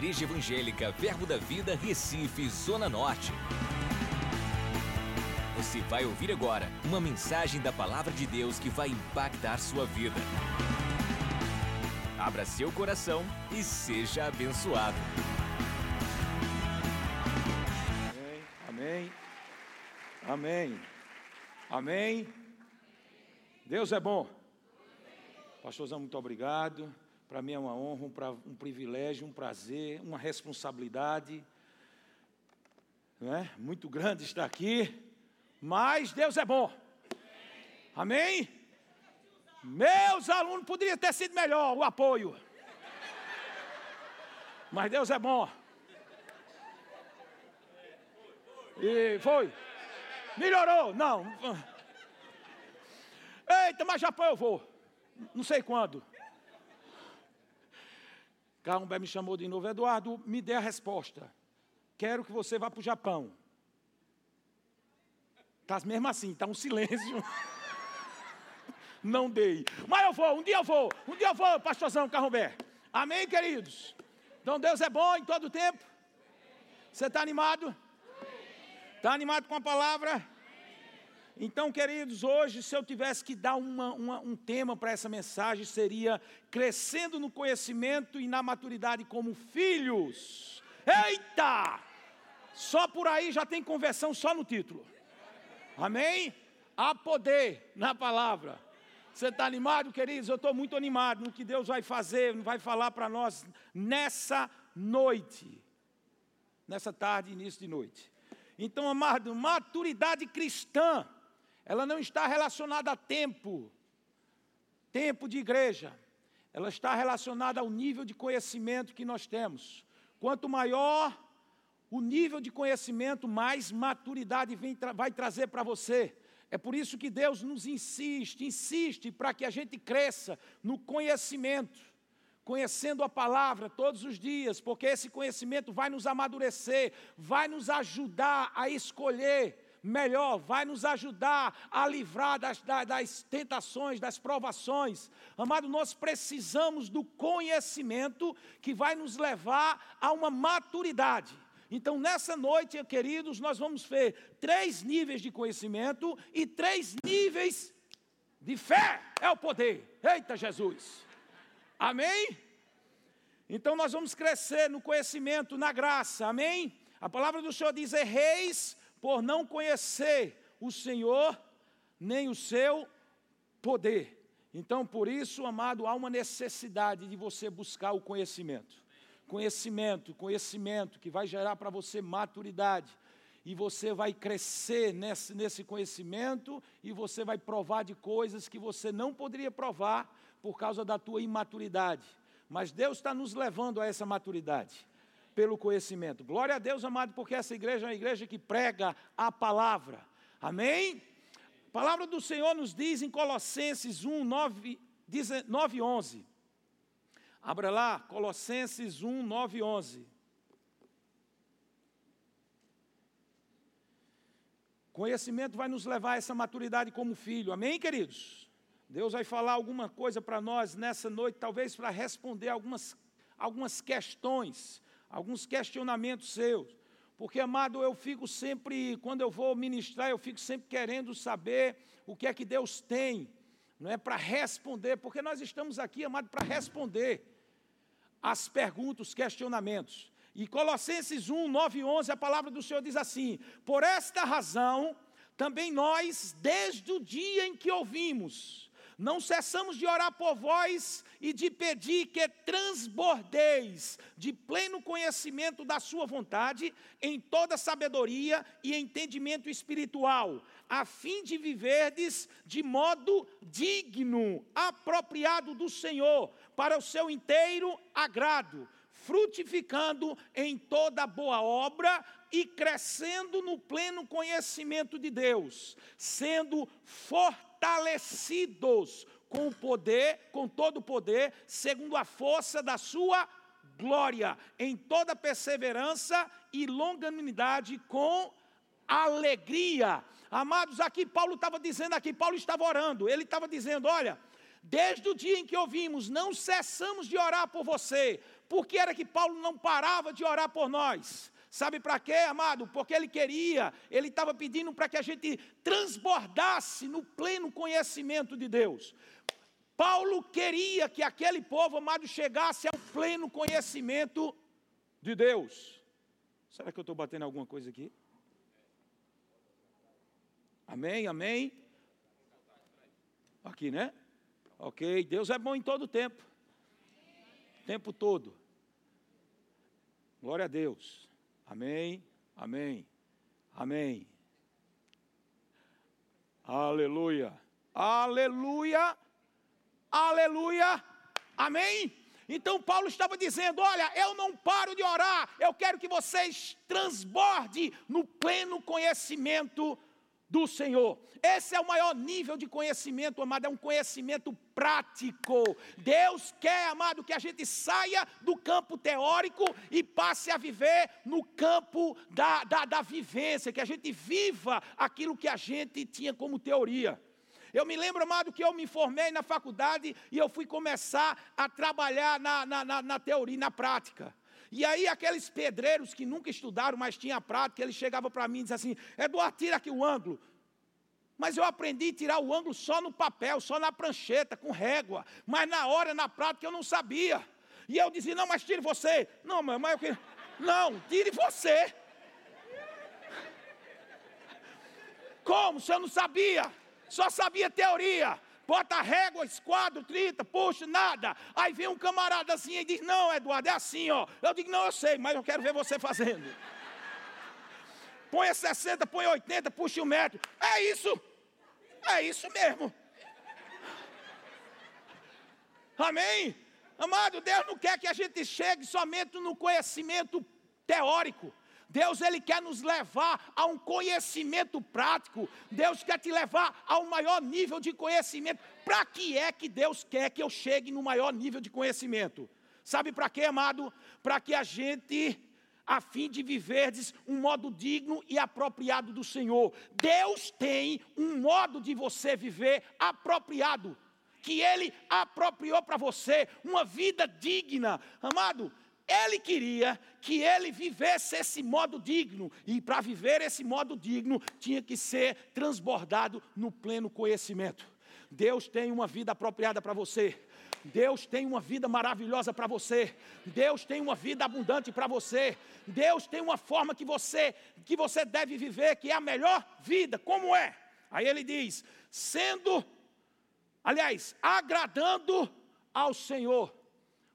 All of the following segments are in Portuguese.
Igreja Evangélica Verbo da Vida, Recife, Zona Norte. Você vai ouvir agora uma mensagem da Palavra de Deus que vai impactar sua vida. Abra seu coração e seja abençoado. Amém. Amém. Amém. Deus é bom. Pastorzão, muito obrigado. Para mim é uma honra, um, pra, um, privilégio, um prazer, uma responsabilidade. É? Muito grande estar aqui. Mas Deus é bom. Amém? Meus alunos poderia ter sido melhor o apoio. Mas Deus é bom. E foi. Melhorou? Não. Eita, mas Japão eu vou. Não sei quando. Carlomé me chamou de novo, Eduardo, me dê a resposta. Quero que você vá para o Japão. Está mesmo assim, está um silêncio. Não dei. Mas eu vou, um dia eu vou, um dia eu vou, pastorzão Carromé. Amém, queridos? Então Deus é bom em todo o tempo. Você está animado? Está animado com a palavra? Então, queridos, hoje, se eu tivesse que dar uma, uma, um tema para essa mensagem, seria crescendo no conhecimento e na maturidade como filhos. Eita! Só por aí já tem conversão só no título. Amém? Há poder na palavra. Você está animado, queridos? Eu estou muito animado no que Deus vai fazer, vai falar para nós nessa noite, nessa tarde, início de noite. Então, amado, maturidade cristã ela não está relacionada a tempo, tempo de igreja. Ela está relacionada ao nível de conhecimento que nós temos. Quanto maior o nível de conhecimento, mais maturidade vem, vai trazer para você. É por isso que Deus nos insiste, insiste para que a gente cresça no conhecimento, conhecendo a palavra todos os dias, porque esse conhecimento vai nos amadurecer, vai nos ajudar a escolher melhor, vai nos ajudar a livrar das, das tentações, das provações. Amado, nós precisamos do conhecimento que vai nos levar a uma maturidade. Então, nessa noite, queridos, nós vamos ver três níveis de conhecimento e três níveis de fé. É o poder. Eita Jesus! Amém? Então, nós vamos crescer no conhecimento, na graça. Amém? A palavra do Senhor diz: reis por não conhecer o Senhor nem o seu poder. Então, por isso, amado, há uma necessidade de você buscar o conhecimento. Conhecimento, conhecimento que vai gerar para você maturidade. E você vai crescer nesse, nesse conhecimento e você vai provar de coisas que você não poderia provar por causa da tua imaturidade. Mas Deus está nos levando a essa maturidade pelo conhecimento. Glória a Deus, amado, porque essa igreja é uma igreja que prega a palavra. Amém? A palavra do Senhor nos diz em Colossenses 1, 9, 9 11. Abra lá, Colossenses 1, 9 11. Conhecimento vai nos levar a essa maturidade como filho, amém, queridos? Deus vai falar alguma coisa para nós nessa noite, talvez para responder algumas, algumas questões alguns questionamentos seus. Porque, amado, eu fico sempre, quando eu vou ministrar, eu fico sempre querendo saber o que é que Deus tem, não é para responder, porque nós estamos aqui, amado, para responder as perguntas, os questionamentos. E Colossenses 1, 9 e 11, a palavra do Senhor diz assim: Por esta razão, também nós, desde o dia em que ouvimos, não cessamos de orar por vós e de pedir que transbordeis de pleno conhecimento da Sua vontade, em toda sabedoria e entendimento espiritual, a fim de viverdes de modo digno, apropriado do Senhor, para o seu inteiro agrado, frutificando em toda boa obra e crescendo no pleno conhecimento de Deus, sendo fortalecidos fortalecidos com o poder, com todo o poder, segundo a força da sua glória, em toda perseverança e longanimidade com alegria. Amados, aqui Paulo estava dizendo, aqui Paulo estava orando, ele estava dizendo: olha, desde o dia em que ouvimos, não cessamos de orar por você, Por que era que Paulo não parava de orar por nós? Sabe para quê, amado? Porque ele queria, ele estava pedindo para que a gente transbordasse no pleno conhecimento de Deus. Paulo queria que aquele povo, amado, chegasse ao pleno conhecimento de Deus. Será que eu estou batendo alguma coisa aqui? Amém, amém. Aqui, né? Ok, Deus é bom em todo tempo. Tempo todo. Glória a Deus. Amém, amém, amém. Aleluia, aleluia, aleluia, amém. Então Paulo estava dizendo: Olha, eu não paro de orar, eu quero que vocês transbordem no pleno conhecimento do Senhor. Esse é o maior nível de conhecimento, amado, é um conhecimento prático. Deus quer, amado, que a gente saia do campo teórico e passe a viver no campo da, da, da vivência, que a gente viva aquilo que a gente tinha como teoria. Eu me lembro, amado, que eu me formei na faculdade e eu fui começar a trabalhar na, na, na, na teoria, na prática. E aí aqueles pedreiros que nunca estudaram, mas tinham prática, eles chegavam para mim e diziam assim, Eduardo, tira aqui o ângulo. Mas eu aprendi a tirar o ângulo só no papel, só na prancheta, com régua. Mas na hora, na prática, eu não sabia. E eu dizia, não, mas tire você. Não, mas eu queria... Não, tire você. Como? Se eu não sabia. Só sabia teoria bota régua, esquadro, 30, puxa, nada. Aí vem um camarada assim e diz: Não, Eduardo, é assim, ó. Eu digo: Não, eu sei, mas eu quero ver você fazendo. Põe 60, põe 80, puxa um metro. É isso. É isso mesmo. Amém? Amado, Deus não quer que a gente chegue somente no conhecimento teórico. Deus ele quer nos levar a um conhecimento prático. Deus quer te levar a um maior nível de conhecimento. Para que é que Deus quer que eu chegue no maior nível de conhecimento? Sabe para quê, amado? Para que a gente a fim de viverdes um modo digno e apropriado do Senhor. Deus tem um modo de você viver apropriado, que Ele apropriou para você, uma vida digna. Amado, ele queria que ele vivesse esse modo digno, e para viver esse modo digno, tinha que ser transbordado no pleno conhecimento. Deus tem uma vida apropriada para você. Deus tem uma vida maravilhosa para você. Deus tem uma vida abundante para você. Deus tem uma forma que você que você deve viver, que é a melhor vida. Como é? Aí ele diz: sendo, aliás, agradando ao Senhor.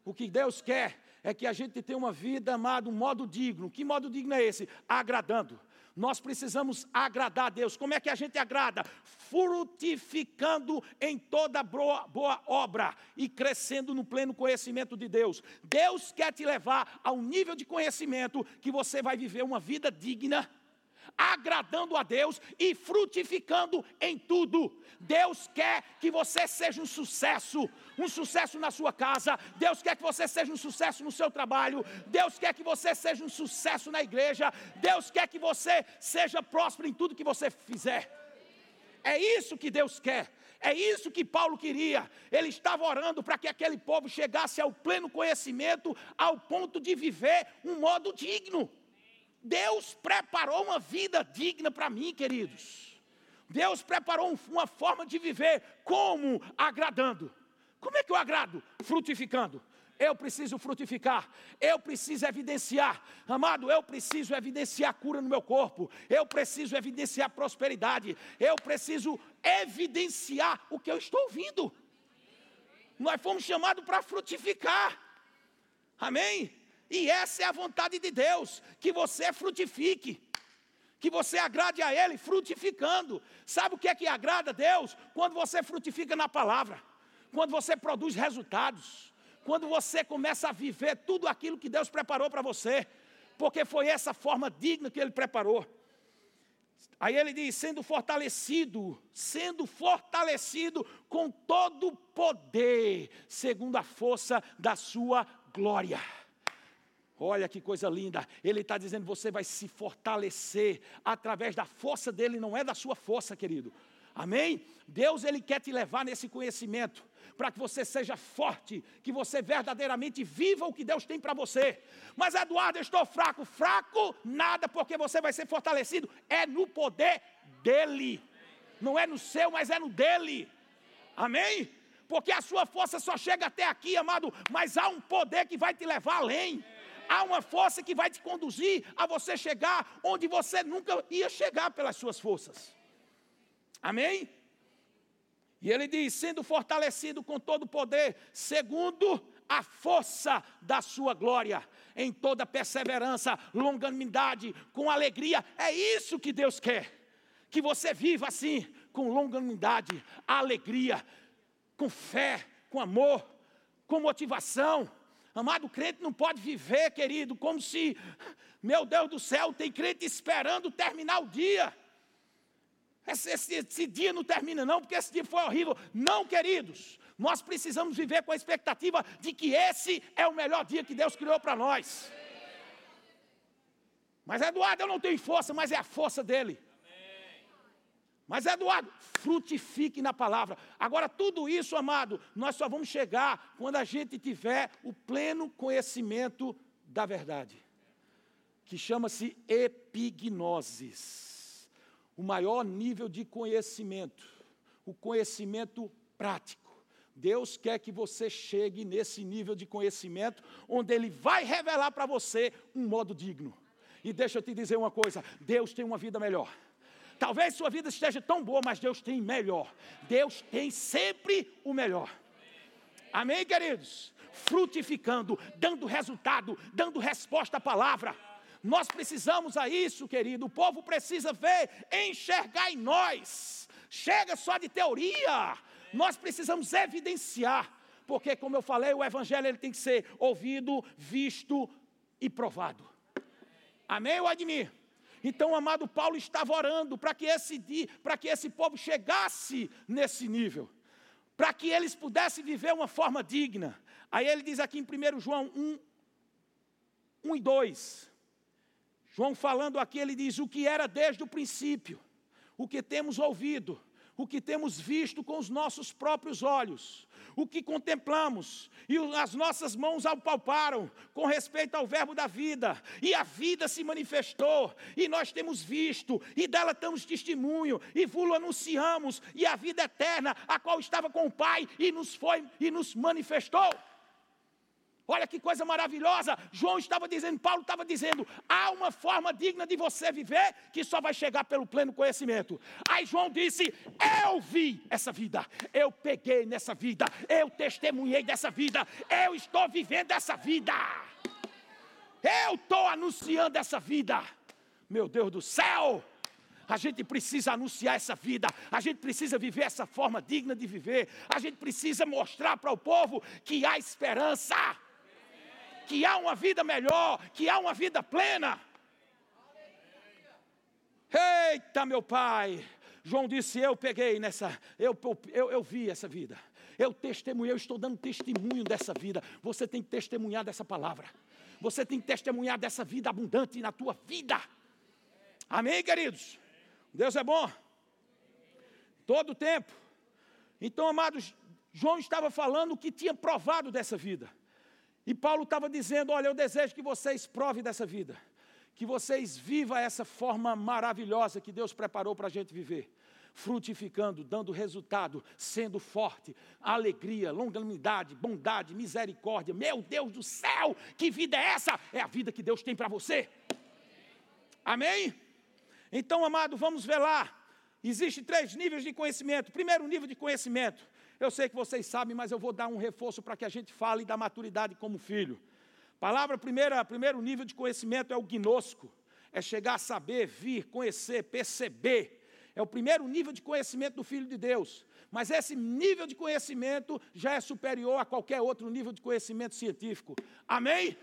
O que Deus quer é que a gente tenha uma vida, amado, um modo digno. Que modo digno é esse? Agradando. Nós precisamos agradar a Deus. Como é que a gente agrada? Frutificando em toda boa, boa obra e crescendo no pleno conhecimento de Deus. Deus quer te levar a um nível de conhecimento que você vai viver uma vida digna agradando a Deus e frutificando em tudo. Deus quer que você seja um sucesso, um sucesso na sua casa. Deus quer que você seja um sucesso no seu trabalho. Deus quer que você seja um sucesso na igreja. Deus quer que você seja próspero em tudo que você fizer. É isso que Deus quer. É isso que Paulo queria. Ele estava orando para que aquele povo chegasse ao pleno conhecimento, ao ponto de viver um modo digno. Deus preparou uma vida digna para mim, queridos. Deus preparou uma forma de viver como agradando. Como é que eu agrado? Frutificando. Eu preciso frutificar, eu preciso evidenciar, amado, eu preciso evidenciar cura no meu corpo, eu preciso evidenciar prosperidade, eu preciso evidenciar o que eu estou ouvindo. Nós fomos chamados para frutificar, amém? E essa é a vontade de Deus, que você frutifique, que você agrade a Ele frutificando. Sabe o que é que agrada a Deus? Quando você frutifica na palavra, quando você produz resultados, quando você começa a viver tudo aquilo que Deus preparou para você, porque foi essa forma digna que Ele preparou. Aí ele diz: sendo fortalecido, sendo fortalecido com todo o poder, segundo a força da sua glória. Olha que coisa linda. Ele está dizendo: você vai se fortalecer através da força dele, não é da sua força, querido. Amém? Deus ele quer te levar nesse conhecimento. para que você seja forte, que você verdadeiramente viva o que Deus tem para você. Mas Eduardo, eu estou fraco. Fraco nada, porque você vai ser fortalecido. É no poder dele. Não é no seu, mas é no dele. Amém? Porque a sua força só chega até aqui, amado, mas há um poder que vai te levar além. Há uma força que vai te conduzir a você chegar onde você nunca ia chegar pelas suas forças. Amém? E ele diz: sendo fortalecido com todo o poder, segundo a força da sua glória, em toda perseverança, longanimidade, com alegria. É isso que Deus quer. Que você viva assim, com longanimidade, alegria, com fé, com amor, com motivação. Amado crente não pode viver, querido, como se, meu Deus do céu, tem crente esperando terminar o dia. Esse, esse, esse, dia não termina, não, porque esse dia foi horrível. Não, queridos, nós precisamos viver com a expectativa de que esse é o melhor dia que Deus criou para nós. Mas Eduardo, eu não tenho força, mas é a força dele. Mas Eduardo, frutifique na palavra. Agora, tudo isso, amado, nós só vamos chegar quando a gente tiver o pleno conhecimento da verdade, que chama-se epignosis o maior nível de conhecimento, o conhecimento prático. Deus quer que você chegue nesse nível de conhecimento, onde Ele vai revelar para você um modo digno. E deixa eu te dizer uma coisa: Deus tem uma vida melhor. Talvez sua vida esteja tão boa, mas Deus tem melhor. Deus tem sempre o melhor. Amém, queridos? Frutificando, dando resultado, dando resposta à palavra. Nós precisamos a isso, querido. O povo precisa ver, enxergar em nós. Chega só de teoria. Nós precisamos evidenciar. Porque, como eu falei, o evangelho ele tem que ser ouvido, visto e provado. Amém ou admir? Então, o amado Paulo estava orando para que esse para que esse povo chegasse nesse nível, para que eles pudessem viver uma forma digna. Aí ele diz aqui em 1 João 1, 1 e 2: João falando aqui, ele diz: o que era desde o princípio, o que temos ouvido, o que temos visto com os nossos próprios olhos, o que contemplamos e as nossas mãos apalparam com respeito ao Verbo da vida, e a vida se manifestou, e nós temos visto, e dela damos testemunho, e vulo anunciamos, e a vida eterna, a qual estava com o Pai e nos foi e nos manifestou. Olha que coisa maravilhosa. João estava dizendo, Paulo estava dizendo: há uma forma digna de você viver que só vai chegar pelo pleno conhecimento. Aí João disse: Eu vi essa vida, eu peguei nessa vida, eu testemunhei dessa vida, eu estou vivendo essa vida, eu estou anunciando essa vida. Meu Deus do céu! A gente precisa anunciar essa vida, a gente precisa viver essa forma digna de viver, a gente precisa mostrar para o povo que há esperança que há uma vida melhor, que há uma vida plena. Eita, meu pai! João disse: Eu peguei nessa, eu, eu, eu vi essa vida. Eu testemunhei, eu estou dando testemunho dessa vida. Você tem que testemunhar dessa palavra. Você tem que testemunhar dessa vida abundante na tua vida. Amém, queridos? Deus é bom. Todo o tempo. Então, amados, João estava falando que tinha provado dessa vida. E Paulo estava dizendo: Olha, eu desejo que vocês provem dessa vida, que vocês vivam essa forma maravilhosa que Deus preparou para a gente viver, frutificando, dando resultado, sendo forte, alegria, longanimidade, bondade, misericórdia. Meu Deus do céu, que vida é essa? É a vida que Deus tem para você. Amém? Então, amado, vamos ver lá. Existem três níveis de conhecimento. Primeiro nível de conhecimento eu sei que vocês sabem, mas eu vou dar um reforço para que a gente fale da maturidade como filho. Palavra primeira, primeiro nível de conhecimento é o gnosco. É chegar a saber, vir, conhecer, perceber. É o primeiro nível de conhecimento do filho de Deus. Mas esse nível de conhecimento já é superior a qualquer outro nível de conhecimento científico. Amém?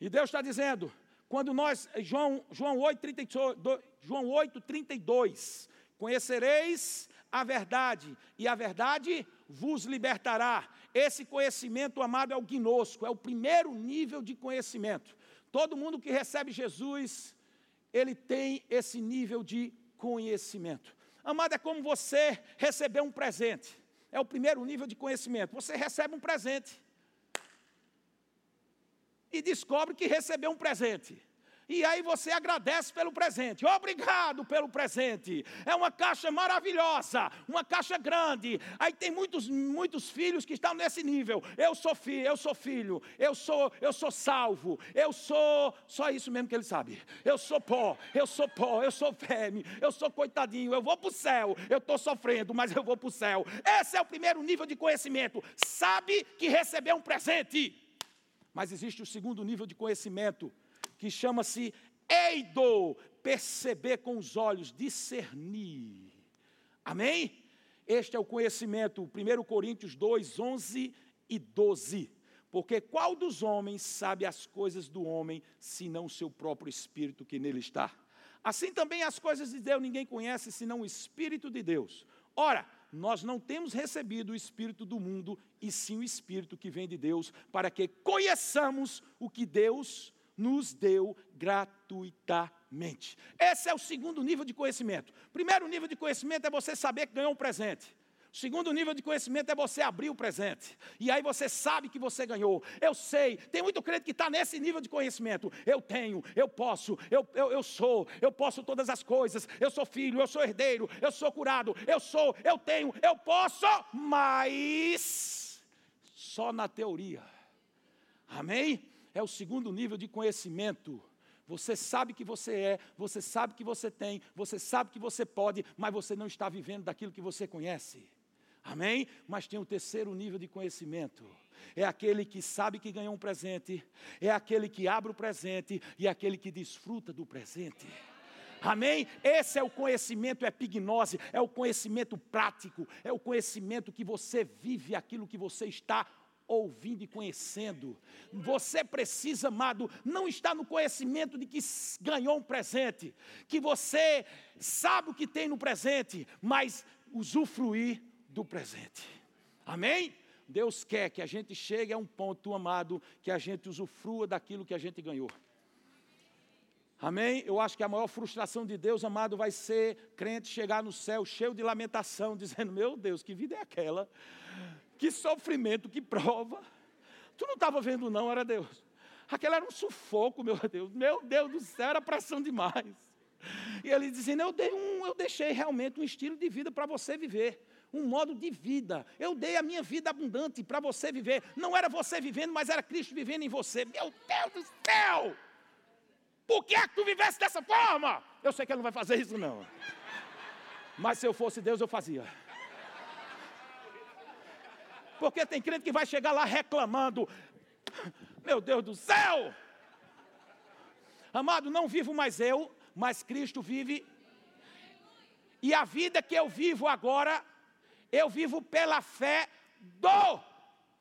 E Deus está dizendo, quando nós, João, João 8, 32, João 8, 32, conhecereis a verdade, e a verdade vos libertará. Esse conhecimento, amado, é o gnosco, é o primeiro nível de conhecimento. Todo mundo que recebe Jesus, ele tem esse nível de conhecimento. Amado, é como você receber um presente. é o primeiro nível de conhecimento. Você recebe um presente. E descobre que recebeu um presente. E aí você agradece pelo presente. Obrigado pelo presente. É uma caixa maravilhosa, uma caixa grande. Aí tem muitos, muitos filhos que estão nesse nível. Eu sou filho, eu sou filho, eu sou, eu sou salvo, eu sou só isso mesmo que ele sabe. Eu sou pó, eu sou pó, eu sou fêmea, eu sou coitadinho, eu vou para o céu, eu estou sofrendo, mas eu vou para o céu. Esse é o primeiro nível de conhecimento. Sabe que recebeu um presente. Mas existe o segundo nível de conhecimento que chama-se eido, perceber com os olhos, discernir. Amém? Este é o conhecimento, 1 Coríntios 2, 11 e 12. Porque qual dos homens sabe as coisas do homem, senão o seu próprio espírito que nele está? Assim também as coisas de Deus ninguém conhece, senão o Espírito de Deus. Ora, nós não temos recebido o Espírito do mundo, e sim o Espírito que vem de Deus, para que conheçamos o que Deus nos deu gratuitamente. Esse é o segundo nível de conhecimento. Primeiro nível de conhecimento é você saber que ganhou um presente. Segundo nível de conhecimento é você abrir o presente. E aí você sabe que você ganhou. Eu sei, tem muito crente que está nesse nível de conhecimento. Eu tenho, eu posso, eu, eu, eu sou, eu posso todas as coisas. Eu sou filho, eu sou herdeiro, eu sou curado, eu sou, eu tenho, eu posso, mas só na teoria. Amém? É o segundo nível de conhecimento. Você sabe que você é, você sabe que você tem, você sabe que você pode, mas você não está vivendo daquilo que você conhece. Amém? Mas tem o terceiro nível de conhecimento. É aquele que sabe que ganhou um presente, é aquele que abre o presente e é aquele que desfruta do presente. Amém? Esse é o conhecimento epignose, é o conhecimento prático, é o conhecimento que você vive aquilo que você está ouvindo e conhecendo. Você precisa, amado, não estar no conhecimento de que ganhou um presente, que você sabe o que tem no presente, mas usufruir do presente. Amém? Deus quer que a gente chegue a um ponto, amado, que a gente usufrua daquilo que a gente ganhou. Amém? Eu acho que a maior frustração de Deus, amado, vai ser crente chegar no céu cheio de lamentação, dizendo: Meu Deus, que vida é aquela? Que sofrimento, que prova. Tu não estava vendo, não, era Deus. Aquele era um sufoco, meu Deus. Meu Deus do céu, era pressão demais. E ele dizendo: eu, dei um, eu deixei realmente um estilo de vida para você viver. Um modo de vida. Eu dei a minha vida abundante para você viver. Não era você vivendo, mas era Cristo vivendo em você. Meu Deus do céu! Por que é que tu vivesse dessa forma? Eu sei que ele não vai fazer isso, não. Mas se eu fosse Deus, eu fazia. Porque tem crente que vai chegar lá reclamando: Meu Deus do céu! Amado, não vivo mais eu, mas Cristo vive. E a vida que eu vivo agora, eu vivo pela fé do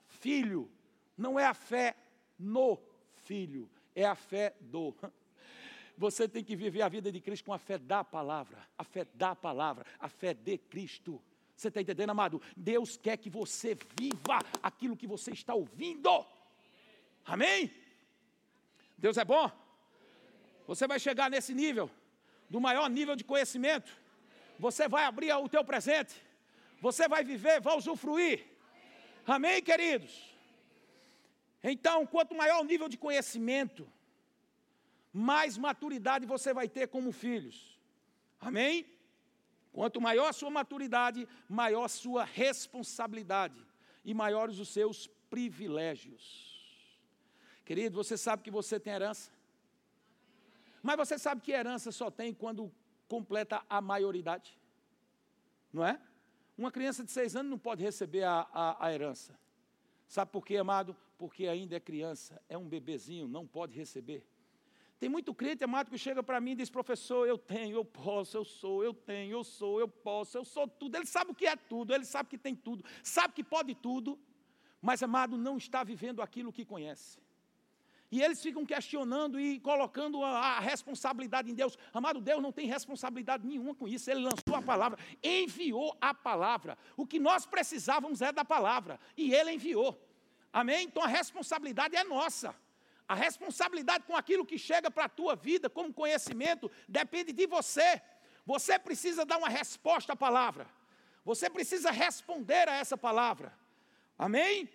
Filho. Não é a fé no Filho, é a fé do. Você tem que viver a vida de Cristo com a fé da palavra, a fé da palavra, a fé de Cristo. Você está entendendo, amado? Deus quer que você viva aquilo que você está ouvindo. Amém? Deus é bom? Você vai chegar nesse nível, do maior nível de conhecimento. Você vai abrir o teu presente. Você vai viver, vai usufruir. Amém, queridos? Então, quanto maior o nível de conhecimento, mais maturidade você vai ter como filhos. Amém? Quanto maior a sua maturidade, maior a sua responsabilidade e maiores os seus privilégios. Querido, você sabe que você tem herança? Mas você sabe que herança só tem quando completa a maioridade? Não é? Uma criança de seis anos não pode receber a, a, a herança. Sabe por quê, amado? Porque ainda é criança, é um bebezinho, não pode receber. Tem muito crente amado que chega para mim e diz: professor, eu tenho, eu posso, eu sou, eu tenho, eu sou, eu posso, eu sou tudo. Ele sabe o que é tudo, ele sabe que tem tudo, sabe que pode tudo, mas amado não está vivendo aquilo que conhece. E eles ficam questionando e colocando a, a, responsabilidade em Deus. Amado, Deus não tem responsabilidade nenhuma com isso. Ele lançou a palavra, enviou a palavra. O que nós precisávamos é da palavra. E ele enviou. Amém? Então a responsabilidade é nossa. A responsabilidade com aquilo que chega para a tua vida como conhecimento depende de você. Você precisa dar uma resposta à palavra. Você precisa responder a essa palavra. Amém?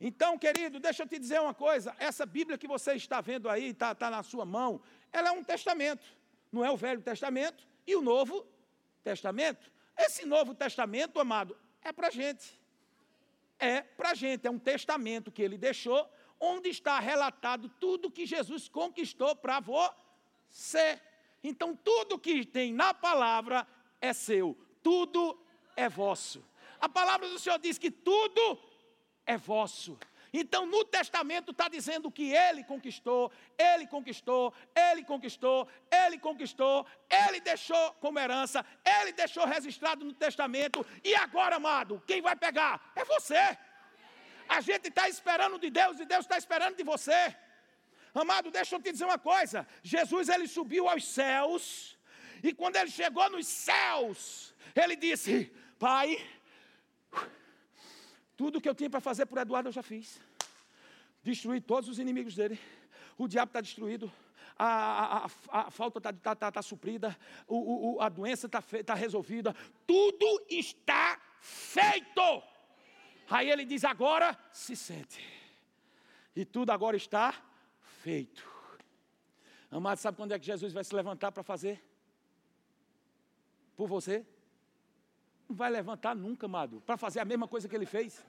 Então, querido, deixa eu te dizer uma coisa: essa Bíblia que você está vendo aí, está tá na sua mão, ela é um testamento. Não é o Velho Testamento e o Novo Testamento. Esse Novo Testamento, amado, é para a gente. É para a gente, é um testamento que ele deixou, onde está relatado tudo que Jesus conquistou para você. Então, tudo que tem na palavra é seu, tudo é vosso. A palavra do Senhor diz que tudo é vosso. Então, no testamento está dizendo que ele conquistou, ele conquistou, ele conquistou, ele conquistou, ele deixou como herança, ele deixou registrado no testamento, e agora, amado, quem vai pegar? É você. A gente está esperando de Deus e Deus está esperando de você. Amado, deixa eu te dizer uma coisa: Jesus ele subiu aos céus, e quando ele chegou nos céus, ele disse: Pai, tudo que eu tinha para fazer por Eduardo eu já fiz. Destruí todos os inimigos dele. O diabo está destruído. A, a, a, a, falta está tá, tá, tá suprida. O, o, a doença está tá resolvida. Tudo está feito. Aí ele diz: agora se sente. E tudo agora está feito. Amado, sabe quando é que Jesus vai se levantar para fazer? Por você? Não vai levantar nunca, amado, para fazer a mesma coisa que ele fez.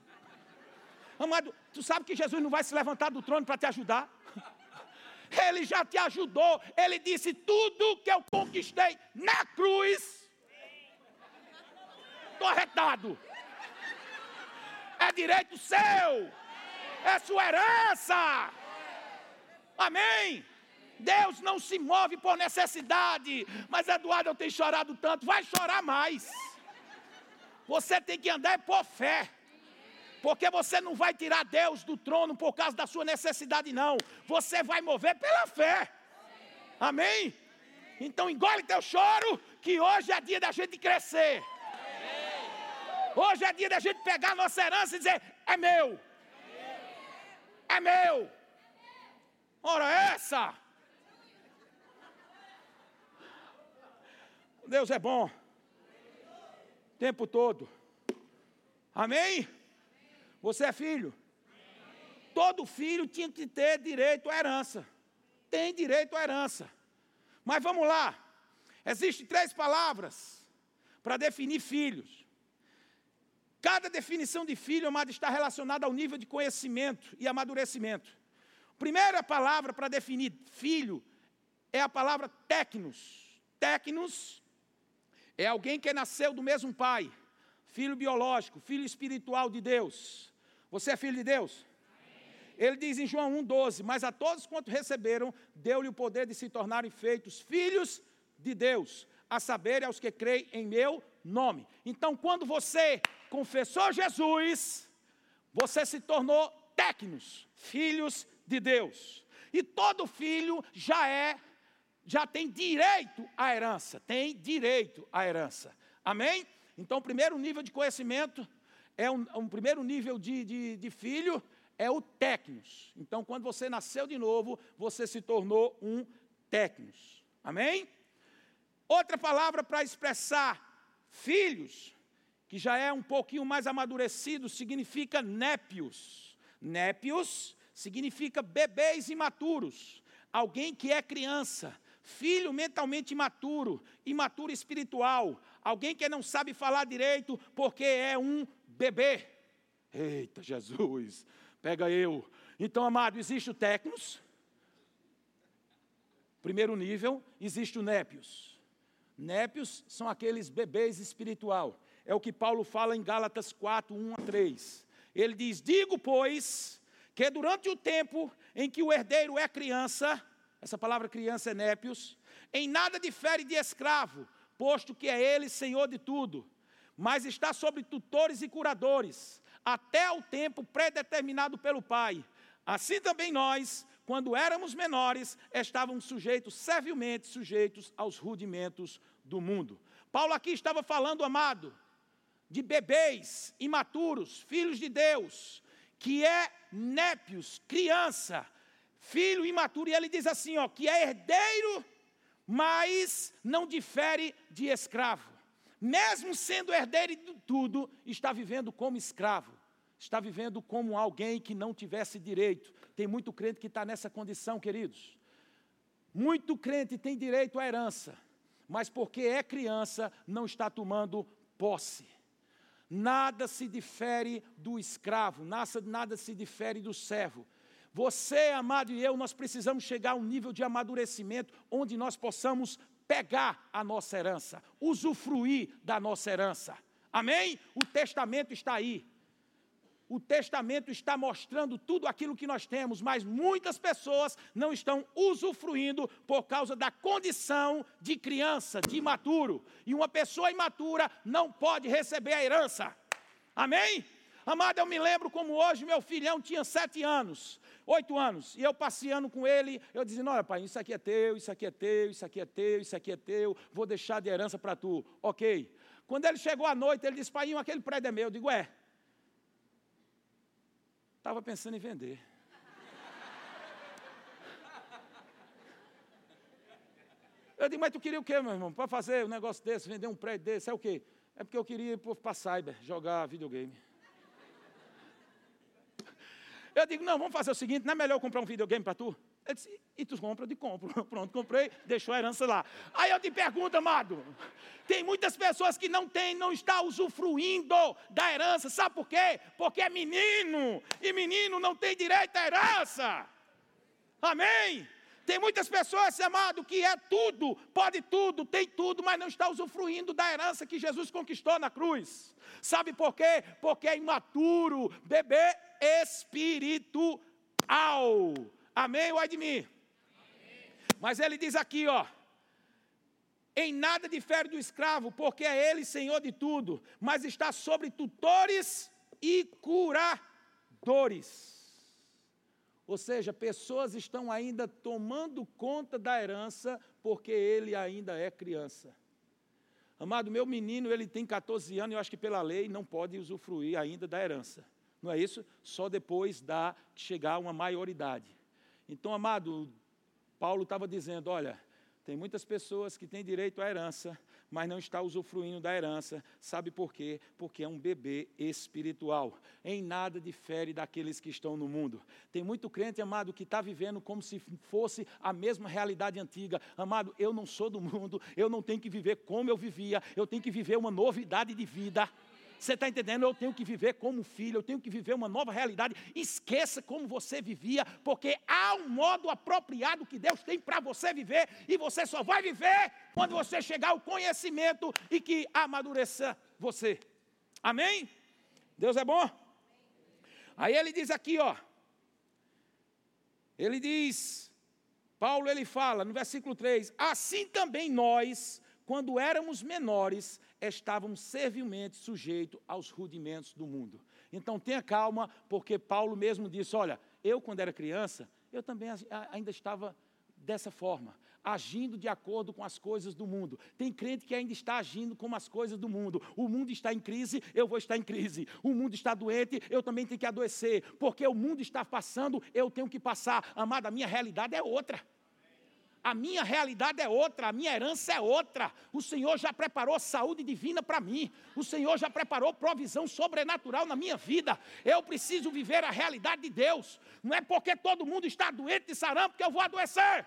Amado, tu sabe que Jesus não vai se levantar do trono para te ajudar? Ele já te ajudou. Ele disse: tudo que eu conquistei na cruz. Estou. Direito seu. É sua herança. Amém. Deus não se move por necessidade. Mas Eduardo, eu tenho chorado tanto. Vai chorar mais. Você tem que andar por fé. Porque você não vai tirar Deus do trono por causa da sua necessidade, não. Você vai mover pela fé. Amém? Então engole teu choro, que hoje é dia da gente crescer. Hoje é dia da gente pegar a nossa herança e dizer: é meu. É meu. Ora, essa. Deus é bom o tempo todo. Amém? Você é filho? Todo filho tinha que ter direito à herança. Tem direito à herança. Mas vamos lá. Existem três palavras para definir filhos. Cada definição de filho, amado, está relacionada ao nível de conhecimento e amadurecimento. Primeira palavra para definir filho é a palavra tecnos. Tecnos é alguém que nasceu do mesmo pai, filho biológico, filho espiritual de Deus. Você é filho de Deus? Ele diz em João 1,12: Mas a todos quanto receberam, deu-lhe o poder de se tornarem feitos filhos de Deus, a saber, aos que creem em meu nome. Então, quando você confessou Jesus, você se tornou tecnos, filhos de Deus. E todo filho já é já tem direito à herança, tem direito à herança. Amém? Então, o primeiro nível de conhecimento é um, um primeiro nível de, de, de filho, é o técnicos. Então, quando você nasceu de novo, você se tornou um técnicos. Amém? Outra palavra para expressar filhos, que já é um pouquinho mais amadurecido, significa népios. Népios significa bebês imaturos, alguém que é criança, filho mentalmente imaturo, imaturo espiritual, alguém que não sabe falar direito porque é um bebê. Eita, Jesus, pega eu. Então, amado, existe o tecnos, primeiro nível, existe o népios. Népios são aqueles bebês espiritual. É o que Paulo fala em Gálatas 4, 1 a 3. Ele diz: Digo, pois, que durante o tempo em que o herdeiro é criança, essa palavra criança é népios, em nada difere de escravo, posto que é ele senhor de tudo, mas está sobre tutores e curadores, até o tempo predeterminado pelo Pai. Assim também nós, quando éramos menores, estávamos sujeitos, servilmente sujeitos aos rudimentos do mundo. Paulo aqui estava falando, amado, de bebês imaturos, filhos de Deus, que é népios, criança, filho imaturo, e ele diz assim, ó, que é herdeiro, mas não difere de escravo. mesmo sendo herdeiro de tudo, está vivendo como escravo, está vivendo como alguém que não tivesse direito. Tem muito crente que está nessa condição, queridos. Muito crente tem direito à herança, mas porque é criança, não está tomando posse. Nada se difere do escravo, nada, se difere do servo. Você, amado, e eu, nós precisamos chegar a um nível de amadurecimento onde nós possamos pegar a nossa herança, usufruir da nossa herança. Amém? O testamento está aí. O testamento está mostrando tudo aquilo que nós temos, mas muitas pessoas não estão usufruindo por causa da condição de criança, de imaturo. E uma pessoa imatura não pode receber a herança. Amém? Amado, eu me lembro como hoje meu filhão tinha sete anos, oito anos, e eu passeando com ele, eu dizendo, olha pai, isso aqui é teu, isso aqui é teu, isso aqui é teu, isso aqui é teu, vou deixar de herança para tu. Ok. Quando ele chegou à noite, ele disse, pai, aquele prédio é meu. Eu digo, é. Estava pensando em vender. Eu digo, mas tu queria o quê, meu irmão? Para fazer um negócio desse, vender um prédio desse, é o quê? É porque eu queria ir para cyber, jogar videogame. Eu digo, não, vamos fazer o seguinte, não é melhor eu comprar um videogame para tu? Disse, e tu compra? Eu digo, compro. Pronto, comprei, deixou a herança lá. Aí eu te pergunto, amado, tem muitas pessoas que não têm, não estão usufruindo da herança, sabe por quê? Porque é menino, e menino não tem direito à herança. Amém? Tem muitas pessoas, amado, que é tudo, pode tudo, tem tudo, mas não está usufruindo da herança que Jesus conquistou na cruz. Sabe por quê? Porque é imaturo, bebê espiritual. Amém ou ai de mim? Mas ele diz aqui, ó. Em nada difere do escravo, porque é ele senhor de tudo, mas está sobre tutores e curadores. Ou seja, pessoas estão ainda tomando conta da herança porque ele ainda é criança. Amado, meu menino, ele tem 14 anos, eu acho que pela lei não pode usufruir ainda da herança. Não é isso? Só depois da chegar a uma maioridade. Então, amado, Paulo estava dizendo: olha, tem muitas pessoas que têm direito à herança, mas não está usufruindo da herança. Sabe por quê? Porque é um bebê espiritual. Em nada difere daqueles que estão no mundo. Tem muito crente, amado, que está vivendo como se fosse a mesma realidade antiga. Amado, eu não sou do mundo, eu não tenho que viver como eu vivia, eu tenho que viver uma novidade de vida. Você está entendendo? Eu tenho que viver como filho, eu tenho que viver uma nova realidade. Esqueça como você vivia, porque há um modo apropriado que Deus tem para você viver, e você só vai viver quando você chegar ao conhecimento e que amadureça você. Amém? Deus é bom? Aí ele diz aqui, ó. Ele diz, Paulo ele fala no versículo 3: Assim também nós, quando éramos menores, estávamos servilmente sujeitos aos rudimentos do mundo. Então tenha calma, porque Paulo mesmo disse: Olha, eu quando era criança, eu também ainda estava dessa forma, agindo de acordo com as coisas do mundo. Tem crente que ainda está agindo como as coisas do mundo. O mundo está em crise, eu vou estar em crise. O mundo está doente, eu também tenho que adoecer. Porque o mundo está passando, eu tenho que passar. Amada, a minha realidade é outra. A minha realidade é outra, a minha herança é outra. O Senhor já preparou saúde divina para mim. O Senhor já preparou provisão sobrenatural na minha vida. Eu preciso viver a realidade de Deus. Não é porque todo mundo está doente de sarampo que eu vou adoecer.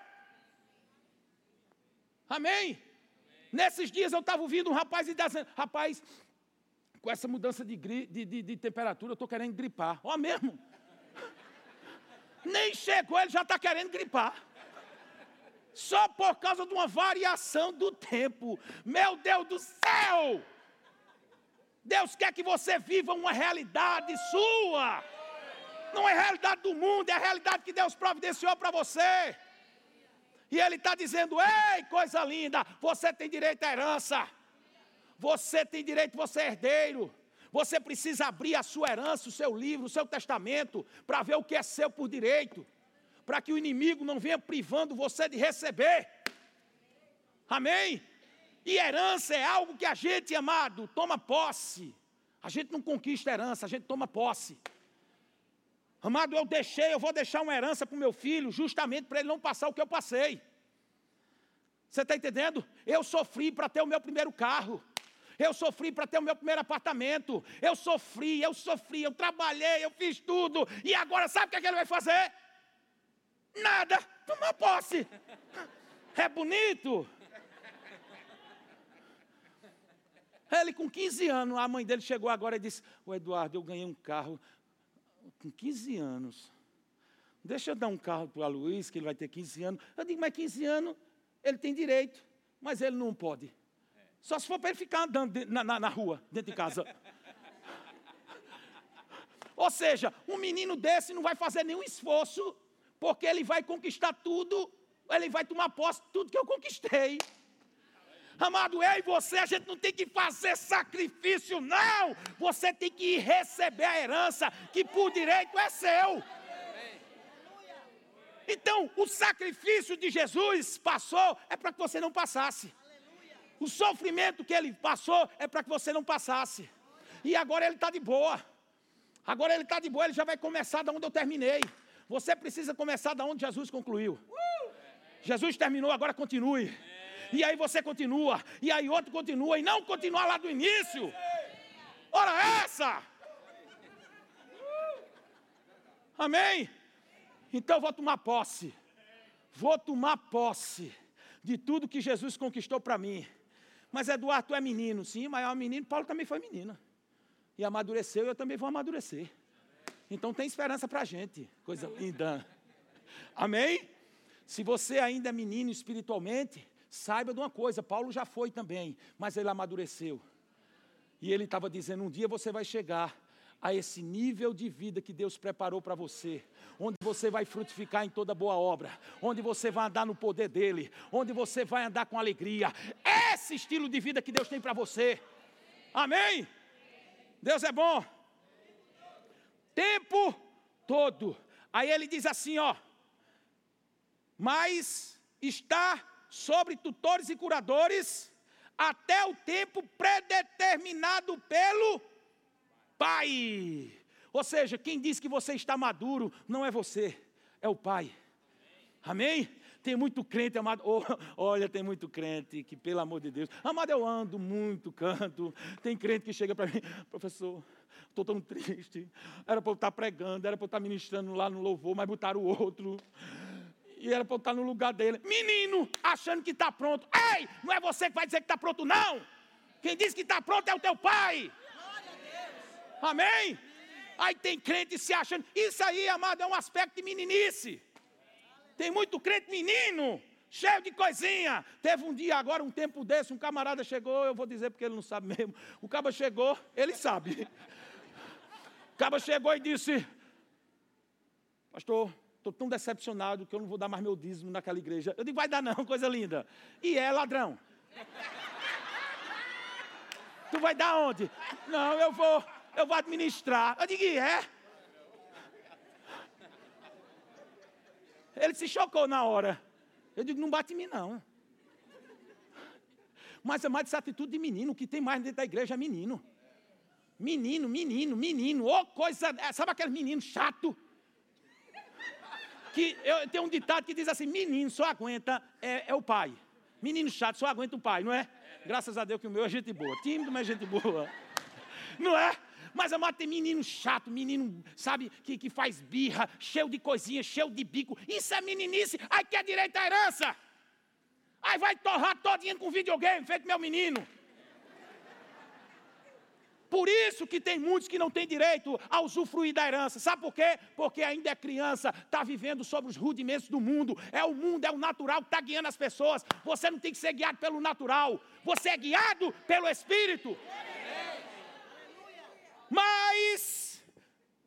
Amém? Amém. Nesses dias eu estava ouvindo um rapaz e dizendo: Rapaz, com essa mudança de, de, de, de temperatura, eu estou querendo gripar. Ó, mesmo. Nem chegou, ele já está querendo gripar só por causa de uma variação do tempo. Meu Deus do céu! Deus quer que você viva uma realidade sua. Não é a realidade do mundo, é a realidade que Deus providenciou para você. E Ele está dizendo: ei, coisa linda, você tem direito à herança. Você tem direito, você é herdeiro. Você precisa abrir a sua herança, o seu livro, o seu testamento, para ver o que é seu por direito para que o inimigo não venha privando você de receber. Amém? E herança é algo que a gente, amado, toma posse. A gente não conquista herança, a gente toma posse. Amado, eu deixei, eu vou deixar uma herança para o meu filho, justamente para ele não passar o que eu passei. Você está entendendo? Eu sofri para ter o meu primeiro carro. Eu sofri para ter o meu primeiro apartamento. Eu sofri, eu sofri, eu trabalhei, eu fiz tudo. E agora sabe o que, é que ele vai fazer? Nada, tomar posse. É bonito. Ele com 15 anos, a mãe dele chegou agora e disse: O Eduardo, eu ganhei um carro com 15 anos. Deixa eu dar um carro para o Luiz, que ele vai ter 15 anos. Eu digo, mas 15 anos ele tem direito, mas ele não pode. Só se for para ele ficar andando na, na, na rua, dentro de casa. Ou seja, um menino desse não vai fazer nenhum esforço, porque ele vai conquistar tudo, ele vai tomar posse de tudo que eu conquistei. Amado, eu e você, a gente não tem que fazer sacrifício, não. Você tem que receber a herança que por direito é seu. Então, o sacrifício de Jesus passou é para que você não passasse. O sofrimento que ele passou é para que você não passasse. E agora ele está de boa. Agora ele está de boa, ele já vai começar da onde eu terminei. Você precisa começar da onde Jesus concluiu. Jesus terminou, agora continue e aí você continua, e aí outro continua, e não continuar lá do início. Ora essa! Amém? Então vou tomar posse. Vou tomar posse de tudo que Jesus conquistou para mim. Mas Eduardo, é menino, sim, mas é um menino, Paulo também foi menina. E amadureceu, eu também vou amadurecer. Então tem esperança para a gente, coisa linda. Amém? Se você ainda é menino espiritualmente, Saiba de uma coisa, Paulo já foi também, mas ele amadureceu. E ele estava dizendo: um dia você vai chegar a esse nível de vida que Deus preparou para você, onde você vai frutificar em toda boa obra, onde você vai andar no poder dele, onde você vai andar com alegria. Esse estilo de vida que Deus tem para você. Amém? Deus é bom. Tempo todo. Aí ele diz assim, ó: Mas está sobre tutores e curadores até o tempo predeterminado pelo Pai. Ou seja, quem diz que você está maduro não é você, é o Pai. Amém? Tem muito crente, amado. Oh, olha, tem muito crente que, pelo amor de Deus, amado, eu ando muito, canto. Tem crente que chega para mim, professor, estou tão triste. Era para eu estar pregando, era para eu estar ministrando lá no louvor, mas botaram o outro e era para eu estar no lugar dele. Menino, achando que está pronto. Ei, não é você que vai dizer que está pronto, não. Quem diz que está pronto é o teu pai. Amém? Aí tem crente se achando. Isso aí, amado, é um aspecto de meninice. Tem muito crente menino, cheio de coisinha. Teve um dia agora, um tempo desse, um camarada chegou, eu vou dizer porque ele não sabe mesmo. O caba chegou, ele sabe. Caba chegou e disse: Pastor, estou tão decepcionado que eu não vou dar mais meu dízimo naquela igreja. Eu digo, vai dar não, coisa linda. E é ladrão. tu vai dar onde? Não, eu vou, eu vou administrar. Eu digo, é? Ele se chocou na hora. Eu digo, não bate em mim não. Mas é mais essa atitude de menino, o que tem mais dentro da igreja é menino. Menino, menino, menino, ô oh, coisa, sabe aquele menino chato? que eu tenho um ditado que diz assim: menino só aguenta é, é, o pai. Menino chato só aguenta o pai, não é? Graças a Deus que o meu é gente boa. Tímido, mas é gente boa. Não é? Mas amado, tem menino chato, menino, sabe, que, que faz birra, cheio de coisinha, cheio de bico. Isso é meninice, aí quer direito à herança. Aí vai torrar todinha com videogame, feito meu menino. Por isso que tem muitos que não têm direito a usufruir da herança. Sabe por quê? Porque ainda é criança, está vivendo sobre os rudimentos do mundo. É o mundo, é o natural que está guiando as pessoas. Você não tem que ser guiado pelo natural. Você é guiado pelo Espírito. Mas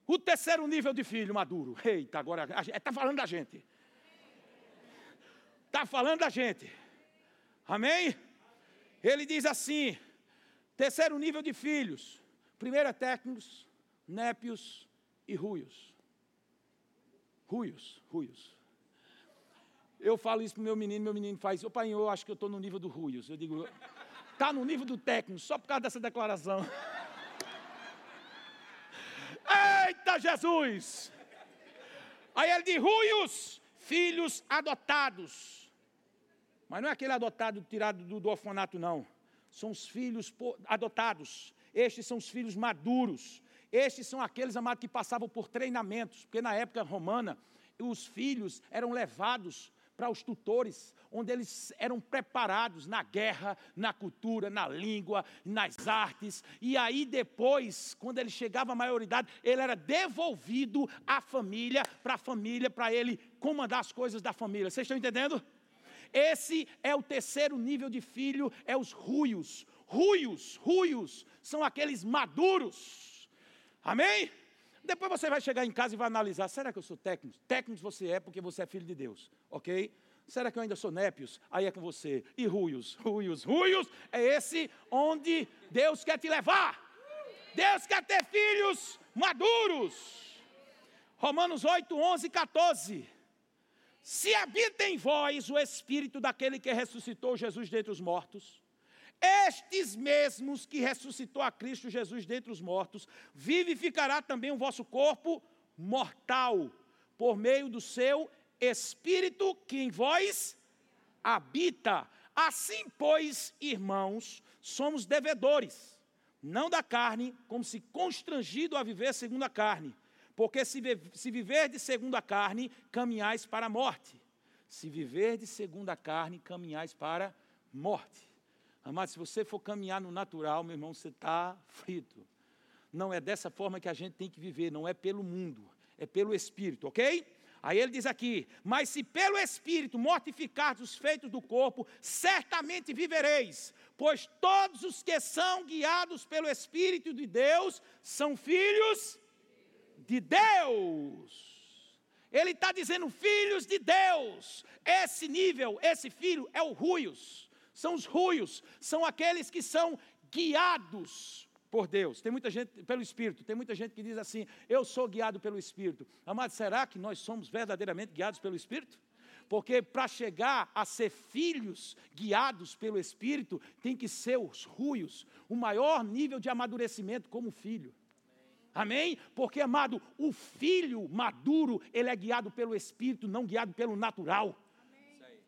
o terceiro nível de filho maduro. Eita, agora está falando da gente. Está falando da gente. Amém? Ele diz assim: Terceiro nível de filhos. Primeiro é técnicos, népios e ruios. Ruios, ruios. Eu falo isso pro meu menino, meu menino faz, ô pai, eu acho que eu estou no nível do ruios. Eu digo, tá no nível do técnico, só por causa dessa declaração. Eita Jesus! Aí ele diz, ruios, filhos adotados. Mas não é aquele adotado tirado do, do orfanato, não são os filhos adotados, estes são os filhos maduros, estes são aqueles, amados, que passavam por treinamentos, porque na época romana, os filhos eram levados para os tutores, onde eles eram preparados na guerra, na cultura, na língua, nas artes, e aí depois, quando ele chegava à maioridade, ele era devolvido à família, para a família, para ele comandar as coisas da família. Vocês estão entendendo? Esse é o terceiro nível de filho, é os ruios. Ruios, ruios, são aqueles maduros. Amém? Depois você vai chegar em casa e vai analisar: será que eu sou técnico? Técnico você é porque você é filho de Deus, ok? Será que eu ainda sou népios? Aí é com você. E ruios, ruios, ruios, é esse onde Deus quer te levar. Deus quer ter filhos maduros. Romanos 8, 11 e 14. Se habita em vós o espírito daquele que ressuscitou Jesus dentre os mortos, estes mesmos que ressuscitou a Cristo Jesus dentre os mortos, vivificará também o vosso corpo mortal, por meio do seu espírito que em vós habita. Assim, pois, irmãos, somos devedores, não da carne, como se constrangido a viver segundo a carne porque se, se viver de segundo a carne, caminhais para a morte. Se viver de segundo a carne, caminhais para a morte. Amado, se você for caminhar no natural, meu irmão, você está frito. Não é dessa forma que a gente tem que viver, não é pelo mundo, é pelo Espírito, ok? Aí ele diz aqui: Mas se pelo Espírito mortificardes os feitos do corpo, certamente vivereis, pois todos os que são guiados pelo Espírito de Deus são filhos de Deus. Ele está dizendo filhos de Deus. Esse nível, esse filho é o ruios. São os ruios, são aqueles que são guiados por Deus. Tem muita gente pelo Espírito, tem muita gente que diz assim: "Eu sou guiado pelo Espírito". Amado, será que nós somos verdadeiramente guiados pelo Espírito? Porque para chegar a ser filhos guiados pelo Espírito, tem que ser os ruios, o maior nível de amadurecimento como filho. Amém? Porque, amado, o filho maduro, ele é guiado pelo Espírito, não guiado pelo natural.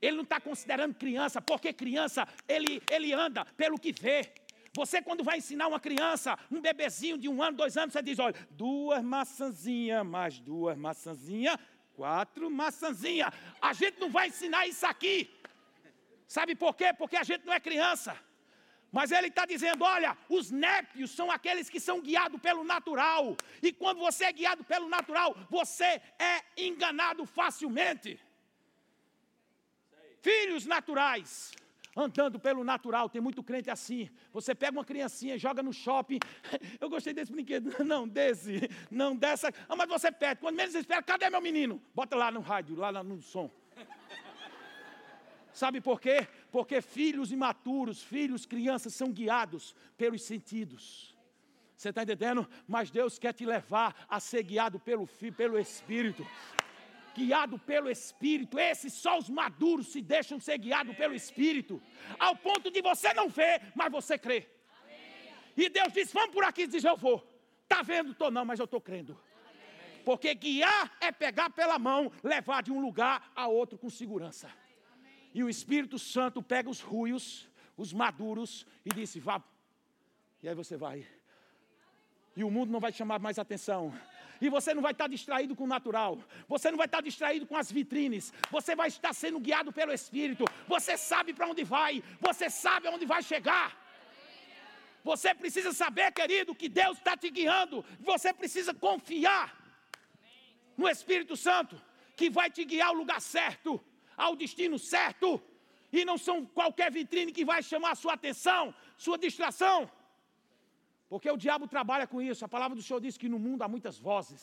Ele não está considerando criança, porque criança, ele, ele anda pelo que vê. Você, quando vai ensinar uma criança, um bebezinho de um ano, dois anos, você diz: olha, duas maçãzinhas, mais duas maçãzinhas, quatro maçãzinhas. A gente não vai ensinar isso aqui. Sabe por quê? Porque a gente não é criança. Mas ele está dizendo: olha, os népios são aqueles que são guiados pelo natural. E quando você é guiado pelo natural, você é enganado facilmente. Filhos naturais, andando pelo natural, tem muito crente assim. Você pega uma criancinha, joga no shopping. Eu gostei desse brinquedo. Não, desse, não dessa. Ah, mas você pede. Quando menos espera, cadê meu menino? Bota lá no rádio, lá no som. Sabe por quê? Porque filhos imaturos, filhos, crianças são guiados pelos sentidos. Você está entendendo? Mas Deus quer te levar a ser guiado pelo, pelo Espírito. Guiado pelo Espírito. Esses só os maduros se deixam ser guiados pelo Espírito. Ao ponto de você não ver, mas você crê. E Deus diz: Vamos por aqui. Diz: Eu vou. Está vendo? Estou não, mas eu estou crendo. Porque guiar é pegar pela mão, levar de um lugar a outro com segurança. E o Espírito Santo pega os ruios, os maduros, e disse: vá. E aí você vai. E o mundo não vai te chamar mais atenção. E você não vai estar distraído com o natural. Você não vai estar distraído com as vitrines. Você vai estar sendo guiado pelo Espírito. Você sabe para onde vai. Você sabe aonde vai chegar. Você precisa saber, querido, que Deus está te guiando. Você precisa confiar no Espírito Santo, que vai te guiar ao lugar certo ao destino certo. E não são qualquer vitrine que vai chamar a sua atenção, sua distração. Porque o diabo trabalha com isso. A palavra do Senhor diz que no mundo há muitas vozes.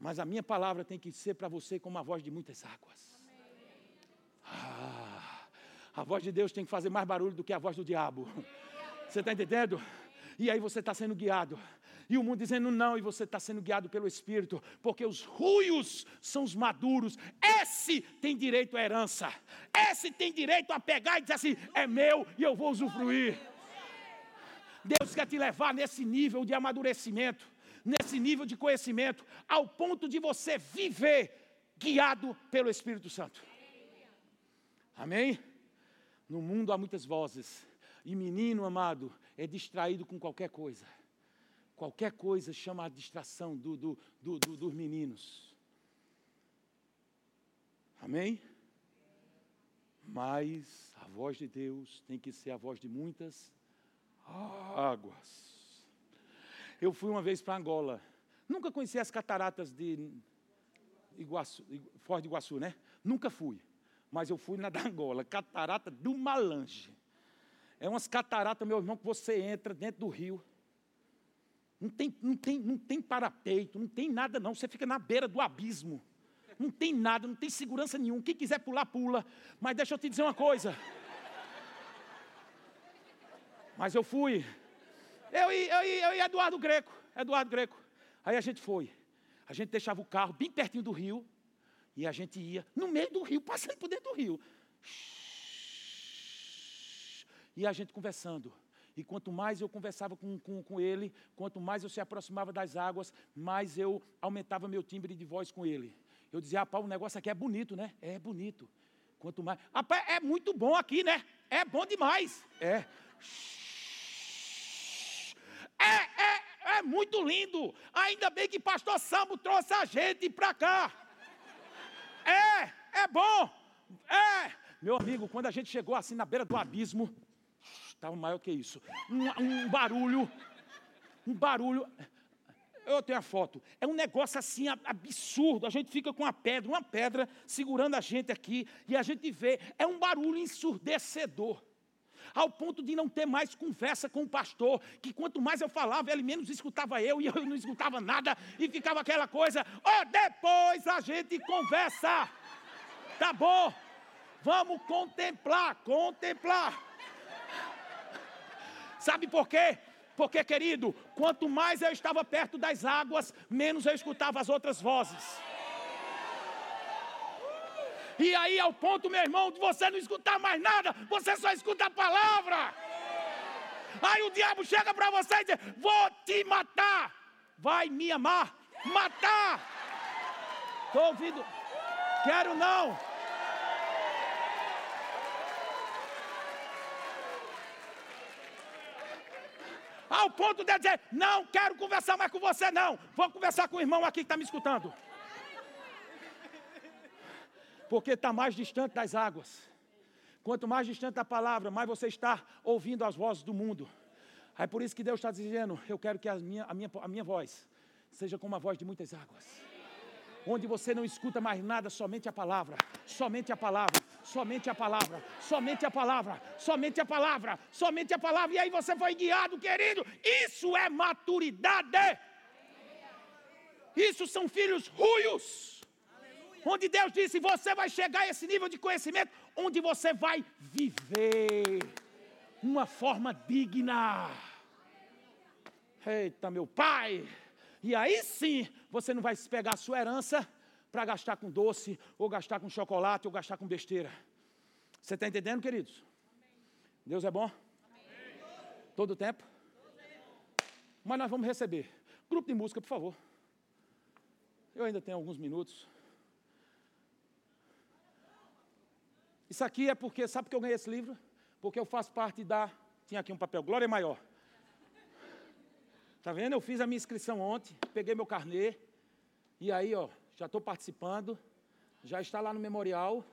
Mas a minha palavra tem que ser para você como a voz de muitas águas. Ah, a voz de Deus tem que fazer mais barulho do que a voz do diabo. Você está entendendo? E aí você está sendo guiado e o mundo dizendo não, e você está sendo guiado pelo Espírito, porque os ruios são os maduros. Esse tem direito à herança, esse tem direito a pegar e dizer assim: é meu e eu vou usufruir. Deus quer te levar nesse nível de amadurecimento, nesse nível de conhecimento, ao ponto de você viver guiado pelo Espírito Santo. Amém? No mundo há muitas vozes. E menino amado é distraído com qualquer coisa. Qualquer coisa chama a distração do, do, do, dos meninos. Amém? Mas a voz de Deus tem que ser a voz de muitas águas. Eu fui uma vez para Angola. Nunca conheci as cataratas de Iguaçu, Foz de Iguaçu, né? Nunca fui. Mas eu fui na da Angola, catarata do Malange. É umas cataratas, meu irmão, que você entra dentro do rio. Não tem, não tem, não tem parapeito, não tem nada não. Você fica na beira do abismo. Não tem nada, não tem segurança nenhuma. Quem quiser pular, pula. Mas deixa eu te dizer uma coisa. Mas eu fui. Eu e, eu, eu e Eduardo Greco. Eduardo Greco. Aí a gente foi. A gente deixava o carro bem pertinho do rio. E a gente ia no meio do rio, passando por dentro do rio. E a gente conversando. E quanto mais eu conversava com, com, com ele, quanto mais eu se aproximava das águas, mais eu aumentava meu timbre de voz com ele. Eu dizia, ah, o negócio aqui é bonito, né? É bonito. Quanto mais. Rapaz, é muito bom aqui, né? É bom demais. É. É, é, muito lindo. Ainda bem que pastor Sambo trouxe a gente para cá. É, é bom. É. Meu amigo, quando a gente chegou assim na beira do abismo, estava maior que isso. Um, um barulho, um barulho. Eu tenho a foto. É um negócio assim absurdo. A gente fica com a pedra, uma pedra segurando a gente aqui, e a gente vê. É um barulho ensurdecedor. Ao ponto de não ter mais conversa com o pastor, que quanto mais eu falava, ele menos escutava eu, e eu não escutava nada, e ficava aquela coisa, oh, depois a gente conversa. Tá bom? Vamos contemplar, contemplar. Sabe por quê? Porque, querido, quanto mais eu estava perto das águas, menos eu escutava as outras vozes. E aí, ao ponto, meu irmão, de você não escutar mais nada, você só escuta a palavra. Aí o diabo chega para você e diz: Vou te matar. Vai me amar, matar. Estou ouvindo. Quero não. ao ponto de dizer: Não quero conversar mais com você, não. Vou conversar com o irmão aqui que está me escutando. Porque está mais distante das águas. Quanto mais distante da palavra, mais você está ouvindo as vozes do mundo. É por isso que Deus está dizendo: Eu quero que a minha, a minha, a minha voz seja como a voz de muitas águas onde você não escuta mais nada, somente a palavra, somente a palavra, somente a palavra, somente a palavra, somente a palavra, somente a palavra, e aí você foi guiado, querido. Isso é maturidade. Isso são filhos ruios. Onde Deus disse: você vai chegar a esse nível de conhecimento, onde você vai viver uma forma digna. Eita, meu pai. E aí sim, você não vai pegar a sua herança para gastar com doce, ou gastar com chocolate, ou gastar com besteira. Você está entendendo, queridos? Deus é bom? Todo o tempo? Mas nós vamos receber. Grupo de música, por favor. Eu ainda tenho alguns minutos. Isso aqui é porque, sabe que eu ganhei esse livro? Porque eu faço parte da. Tinha aqui um papel, Glória Maior. Tá vendo? Eu fiz a minha inscrição ontem, peguei meu carnê, e aí, ó, já estou participando, já está lá no memorial.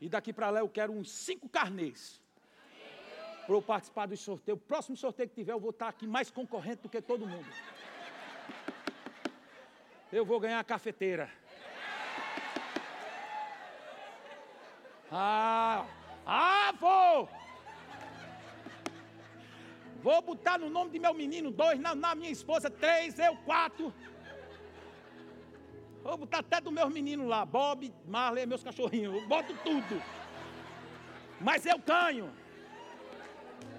E daqui para lá eu quero uns cinco carnês para eu participar do sorteio. O próximo sorteio que tiver, eu vou estar aqui mais concorrente do que todo mundo. Eu vou ganhar a cafeteira. Ah, ah, vou! Vou botar no nome de meu menino dois, na, na minha esposa três, eu quatro. Vou botar até do meu menino lá, Bob, Marley, meus cachorrinhos. Eu boto tudo. Mas eu ganho.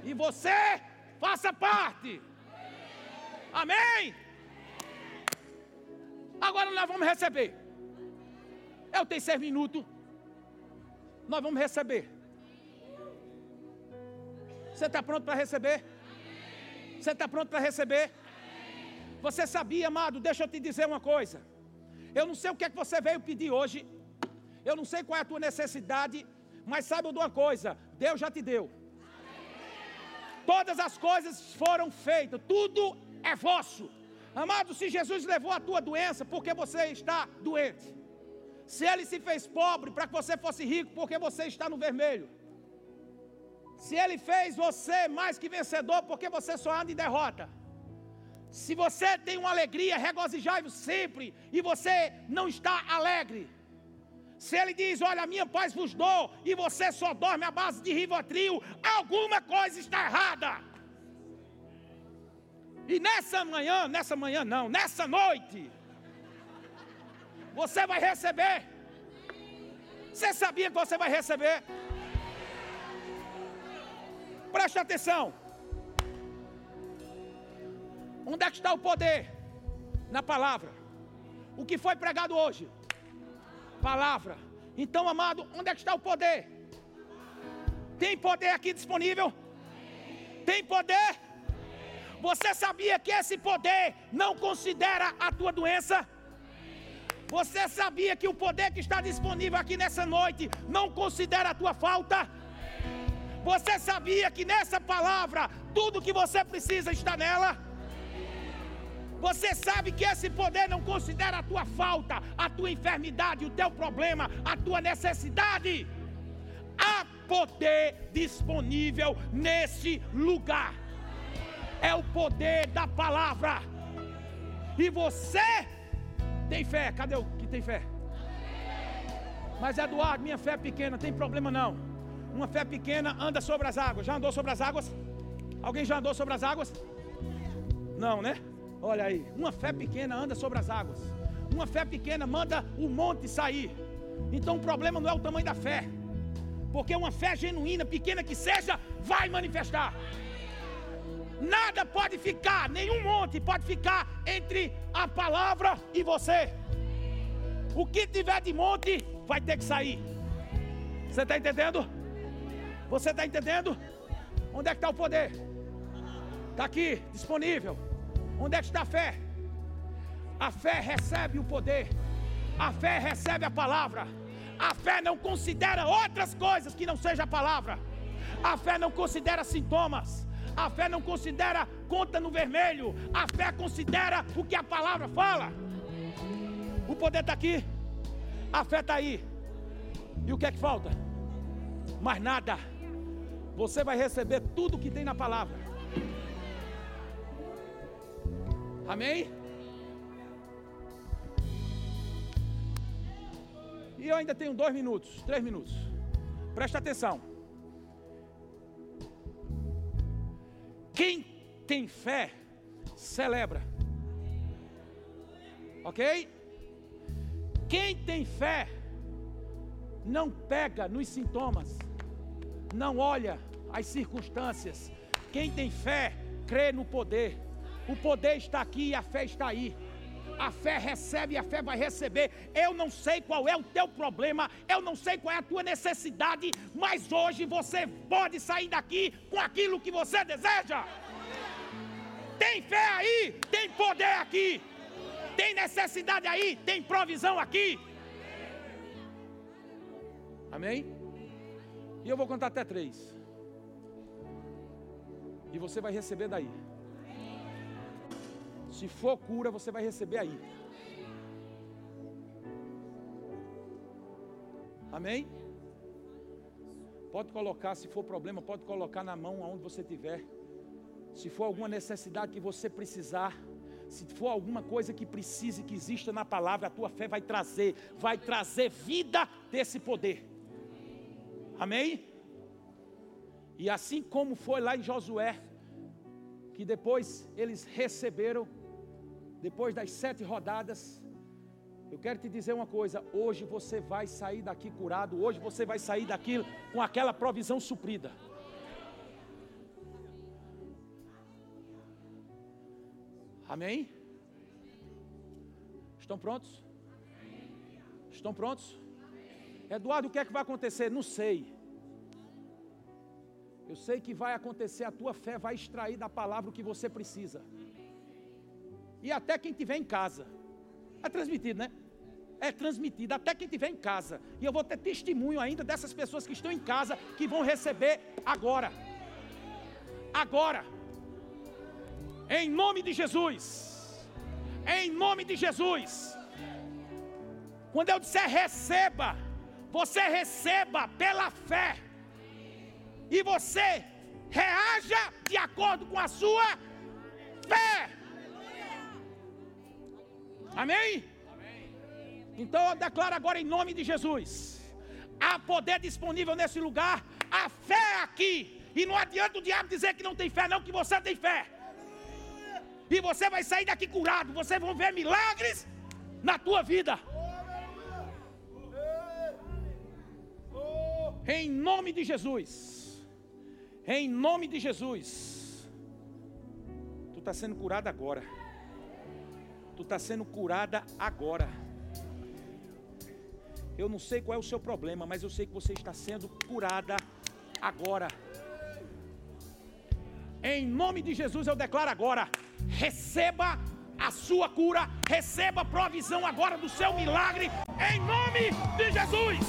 E você faça parte. Amém? Agora nós vamos receber. Eu tenho seis minutos. Nós vamos receber. Você está pronto para receber? Você está pronto para receber? Você sabia, amado? Deixa eu te dizer uma coisa. Eu não sei o que é que você veio pedir hoje. Eu não sei qual é a tua necessidade. Mas saiba de uma coisa: Deus já te deu. Todas as coisas foram feitas, tudo é vosso. Amado, se Jesus levou a tua doença, porque você está doente. Se ele se fez pobre para que você fosse rico, porque você está no vermelho. Se ele fez você mais que vencedor, porque você só anda em derrota. Se você tem uma alegria, regozijai-vos sempre, e você não está alegre. Se ele diz, olha, minha paz vos dou, e você só dorme à base de rivotril, alguma coisa está errada. E nessa manhã, nessa manhã não, nessa noite, você vai receber. Você sabia que você vai receber? Preste atenção. Onde é que está o poder? Na palavra. O que foi pregado hoje? Palavra. Então, amado, onde é que está o poder? Tem poder aqui disponível? Tem poder? Você sabia que esse poder não considera a tua doença? Você sabia que o poder que está disponível aqui nessa noite não considera a tua falta? Você sabia que nessa palavra tudo que você precisa está nela? Você sabe que esse poder não considera a tua falta, a tua enfermidade, o teu problema, a tua necessidade. Há poder disponível nesse lugar é o poder da palavra. E você tem fé. Cadê o que tem fé? Mas Eduardo, minha fé é pequena, tem problema não. Uma fé pequena anda sobre as águas. Já andou sobre as águas? Alguém já andou sobre as águas? Não, né? Olha aí, uma fé pequena anda sobre as águas. Uma fé pequena manda o monte sair. Então o problema não é o tamanho da fé. Porque uma fé genuína, pequena que seja, vai manifestar. Nada pode ficar, nenhum monte pode ficar entre a palavra e você. O que tiver de monte vai ter que sair. Você está entendendo? Você está entendendo? Onde é que está o poder? Está aqui, disponível. Onde é que está a fé? A fé recebe o poder. A fé recebe a palavra. A fé não considera outras coisas que não seja a palavra. A fé não considera sintomas. A fé não considera conta no vermelho. A fé considera o que a palavra fala. O poder está aqui. A fé está aí. E o que é que falta? Mais nada. Você vai receber tudo que tem na palavra. Amém? E eu ainda tenho dois minutos, três minutos. Presta atenção. Quem tem fé, celebra. Ok? Quem tem fé, não pega nos sintomas, não olha as circunstâncias. Quem tem fé, crê no poder. O poder está aqui e a fé está aí a fé recebe e a fé vai receber. Eu não sei qual é o teu problema, eu não sei qual é a tua necessidade, mas hoje você pode sair daqui com aquilo que você deseja. Tem fé aí, tem poder aqui, tem necessidade aí, tem provisão aqui. Amém? E eu vou contar até três. E você vai receber daí. Se for cura, você vai receber aí. Amém? Pode colocar, se for problema, pode colocar na mão aonde você tiver. Se for alguma necessidade que você precisar, se for alguma coisa que precise, que exista na palavra, a tua fé vai trazer, vai trazer vida desse poder. Amém? E assim como foi lá em Josué, que depois eles receberam depois das sete rodadas, eu quero te dizer uma coisa: hoje você vai sair daqui curado, hoje você vai sair daqui com aquela provisão suprida. Amém? Estão prontos? Estão prontos? Eduardo, o que é que vai acontecer? Não sei. Eu sei que vai acontecer, a tua fé vai extrair da palavra o que você precisa e até quem tiver em casa. É transmitido, né? é transmitida até quem estiver em casa. E eu vou ter testemunho ainda dessas pessoas que estão em casa que vão receber agora. Agora. Em nome de Jesus. Em nome de Jesus. Quando eu disser receba, você receba pela fé. E você reaja de acordo com a sua Amém? Então eu declaro agora em nome de Jesus: há poder disponível nesse lugar, a fé aqui. E não adianta o diabo dizer que não tem fé, não, que você tem fé. E você vai sair daqui curado, você vai ver milagres na tua vida. Em nome de Jesus. Em nome de Jesus. Tu está sendo curada agora. Está sendo curada agora. Eu não sei qual é o seu problema, mas eu sei que você está sendo curada agora. Em nome de Jesus eu declaro agora: receba a sua cura, receba a provisão agora do seu milagre, em nome de Jesus.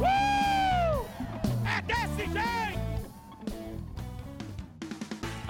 Uh!